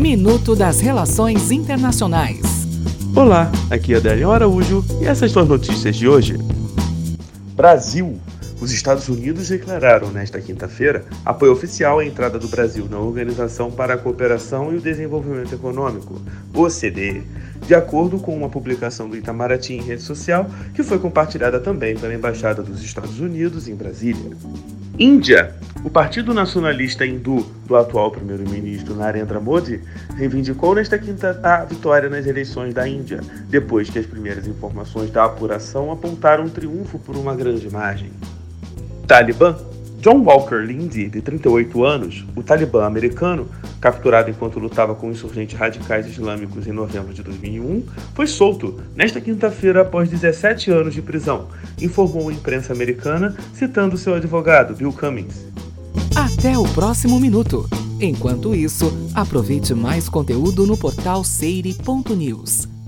Minuto das Relações Internacionais. Olá, aqui é Adélio Araújo e essas são as notícias de hoje. Brasil. Os Estados Unidos declararam nesta quinta-feira apoio oficial à entrada do Brasil na Organização para a Cooperação e o Desenvolvimento Econômico, OCDE, de acordo com uma publicação do Itamaraty em rede social que foi compartilhada também pela Embaixada dos Estados Unidos em Brasília. Índia. O Partido Nacionalista Hindu do atual primeiro-ministro Narendra Modi reivindicou nesta quinta a vitória nas eleições da Índia, depois que as primeiras informações da apuração apontaram um triunfo por uma grande margem. Talibã. John Walker Lindsay, de 38 anos, o talibã americano, capturado enquanto lutava com insurgentes radicais islâmicos em novembro de 2001, foi solto nesta quinta-feira após 17 anos de prisão, informou a imprensa americana, citando seu advogado, Bill Cummings. Até o próximo minuto. Enquanto isso, aproveite mais conteúdo no portal seire.news.